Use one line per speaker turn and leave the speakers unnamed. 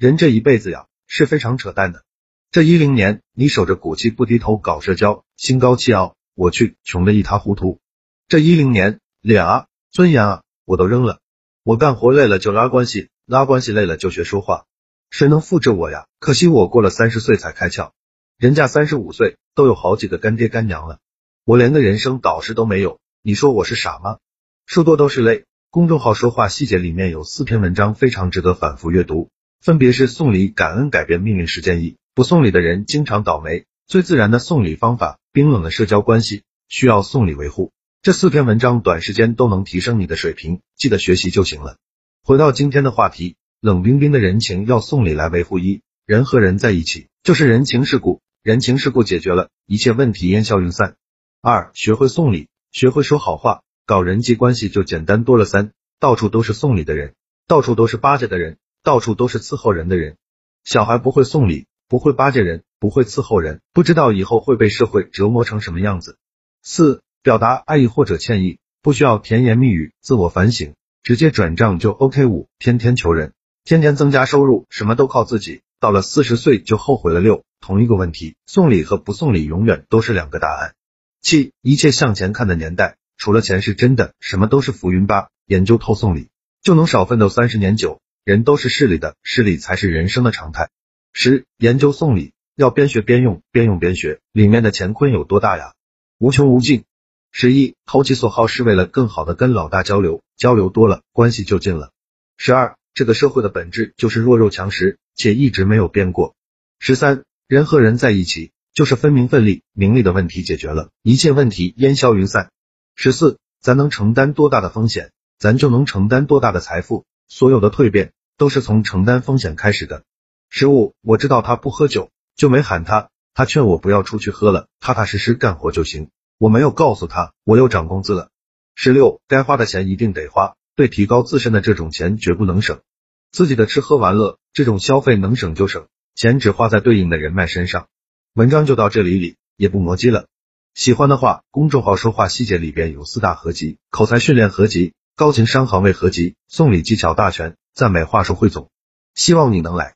人这一辈子呀，是非常扯淡的。这一零年，你守着骨气不低头搞社交，心高气傲，我去，穷的一塌糊涂。这一零年，脸啊，尊严啊，我都扔了。我干活累了就拉关系，拉关系累了就学说话。谁能复制我呀？可惜我过了三十岁才开窍，人家三十五岁都有好几个干爹干娘了，我连个人生导师都没有。你说我是傻吗？说多都是泪。公众号说话细节里面有四篇文章非常值得反复阅读，分别是送礼感恩改变命运实践一，不送礼的人经常倒霉，最自然的送礼方法，冰冷的社交关系需要送礼维护。这四篇文章短时间都能提升你的水平，记得学习就行了。回到今天的话题，冷冰冰的人情要送礼来维护。一人和人在一起就是人情世故，人情世故解决了，一切问题烟消云散。二学会送礼，学会说好话。搞人际关系就简单多了。三，到处都是送礼的人，到处都是巴结的人，到处都是伺候人的人。小孩不会送礼，不会巴结人，不会伺候人，不知道以后会被社会折磨成什么样子。四，表达爱意或者歉意，不需要甜言蜜语，自我反省，直接转账就 OK。五，天天求人，天天增加收入，什么都靠自己，到了四十岁就后悔了。六，同一个问题，送礼和不送礼永远都是两个答案。七，一切向前看的年代。除了钱是真的，什么都是浮云吧。研究透送礼，就能少奋斗三十年久。人都是势利的，势利才是人生的常态。十，研究送礼，要边学边用，边用边学，里面的乾坤有多大呀？无穷无尽。十一，投其所好是为了更好的跟老大交流，交流多了，关系就近了。十二，这个社会的本质就是弱肉强食，且一直没有变过。十三，人和人在一起，就是分名分利，名利的问题解决了，一切问题烟消云散。十四，咱能承担多大的风险，咱就能承担多大的财富。所有的蜕变都是从承担风险开始的。十五，我知道他不喝酒，就没喊他。他劝我不要出去喝了，踏踏实实干活就行。我没有告诉他，我又涨工资了。十六，该花的钱一定得花，对提高自身的这种钱绝不能省。自己的吃喝玩乐这种消费能省就省，钱只花在对应的人脉身上。文章就到这里里，也不磨叽了。喜欢的话，公众号说话细节里边有四大合集：口才训练合集、高情商行为合集、送礼技巧大全、赞美话术汇总。希望你能来。